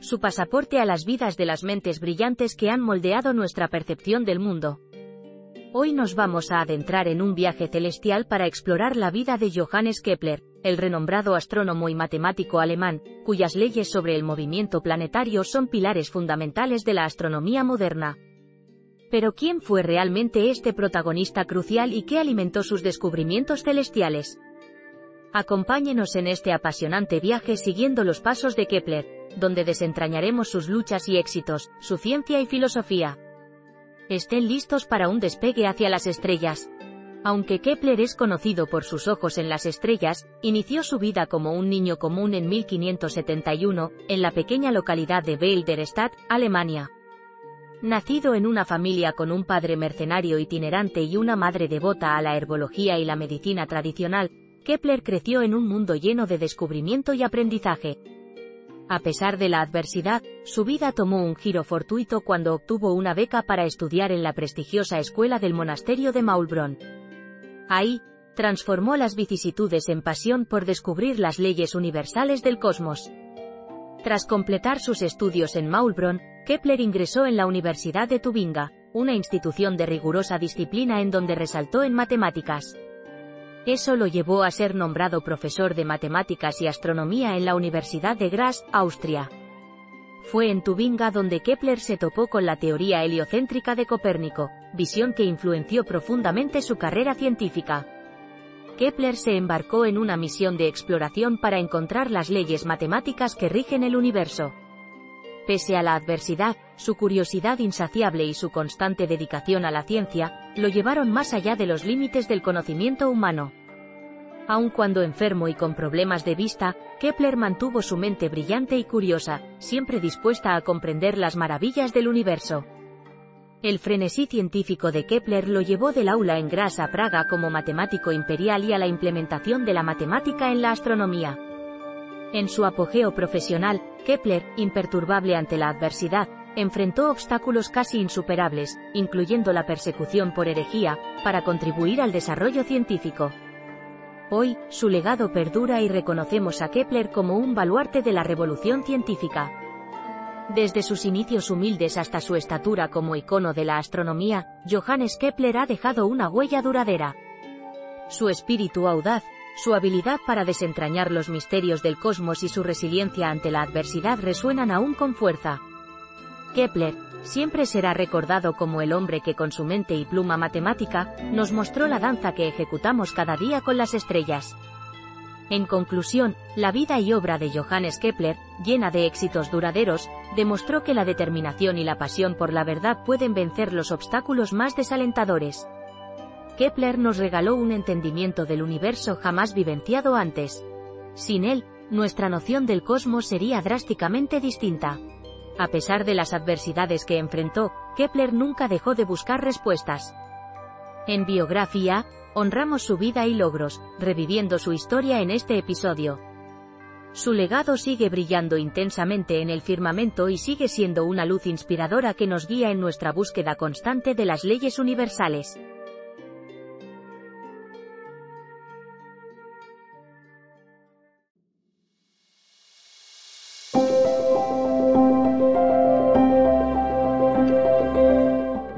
su pasaporte a las vidas de las mentes brillantes que han moldeado nuestra percepción del mundo. Hoy nos vamos a adentrar en un viaje celestial para explorar la vida de Johannes Kepler, el renombrado astrónomo y matemático alemán, cuyas leyes sobre el movimiento planetario son pilares fundamentales de la astronomía moderna. Pero ¿quién fue realmente este protagonista crucial y qué alimentó sus descubrimientos celestiales? Acompáñenos en este apasionante viaje siguiendo los pasos de Kepler, donde desentrañaremos sus luchas y éxitos, su ciencia y filosofía. Estén listos para un despegue hacia las estrellas. Aunque Kepler es conocido por sus ojos en las estrellas, inició su vida como un niño común en 1571, en la pequeña localidad de Beilderstadt, Alemania. Nacido en una familia con un padre mercenario itinerante y una madre devota a la herbología y la medicina tradicional, Kepler creció en un mundo lleno de descubrimiento y aprendizaje. A pesar de la adversidad, su vida tomó un giro fortuito cuando obtuvo una beca para estudiar en la prestigiosa escuela del monasterio de Maulbronn. Ahí, transformó las vicisitudes en pasión por descubrir las leyes universales del cosmos. Tras completar sus estudios en Maulbronn, Kepler ingresó en la Universidad de Tubinga, una institución de rigurosa disciplina en donde resaltó en matemáticas. Eso lo llevó a ser nombrado profesor de matemáticas y astronomía en la Universidad de Graz, Austria. Fue en Tubinga donde Kepler se topó con la teoría heliocéntrica de Copérnico, visión que influenció profundamente su carrera científica. Kepler se embarcó en una misión de exploración para encontrar las leyes matemáticas que rigen el universo. Pese a la adversidad, su curiosidad insaciable y su constante dedicación a la ciencia, lo llevaron más allá de los límites del conocimiento humano. Aun cuando enfermo y con problemas de vista, Kepler mantuvo su mente brillante y curiosa, siempre dispuesta a comprender las maravillas del universo. El frenesí científico de Kepler lo llevó del aula en Graz a Praga como matemático imperial y a la implementación de la matemática en la astronomía. En su apogeo profesional, Kepler, imperturbable ante la adversidad, enfrentó obstáculos casi insuperables, incluyendo la persecución por herejía, para contribuir al desarrollo científico. Hoy, su legado perdura y reconocemos a Kepler como un baluarte de la revolución científica. Desde sus inicios humildes hasta su estatura como icono de la astronomía, Johannes Kepler ha dejado una huella duradera. Su espíritu audaz, su habilidad para desentrañar los misterios del cosmos y su resiliencia ante la adversidad resuenan aún con fuerza. Kepler, siempre será recordado como el hombre que con su mente y pluma matemática, nos mostró la danza que ejecutamos cada día con las estrellas. En conclusión, la vida y obra de Johannes Kepler, llena de éxitos duraderos, demostró que la determinación y la pasión por la verdad pueden vencer los obstáculos más desalentadores. Kepler nos regaló un entendimiento del universo jamás vivenciado antes. Sin él, nuestra noción del cosmos sería drásticamente distinta. A pesar de las adversidades que enfrentó, Kepler nunca dejó de buscar respuestas. En biografía, honramos su vida y logros, reviviendo su historia en este episodio. Su legado sigue brillando intensamente en el firmamento y sigue siendo una luz inspiradora que nos guía en nuestra búsqueda constante de las leyes universales.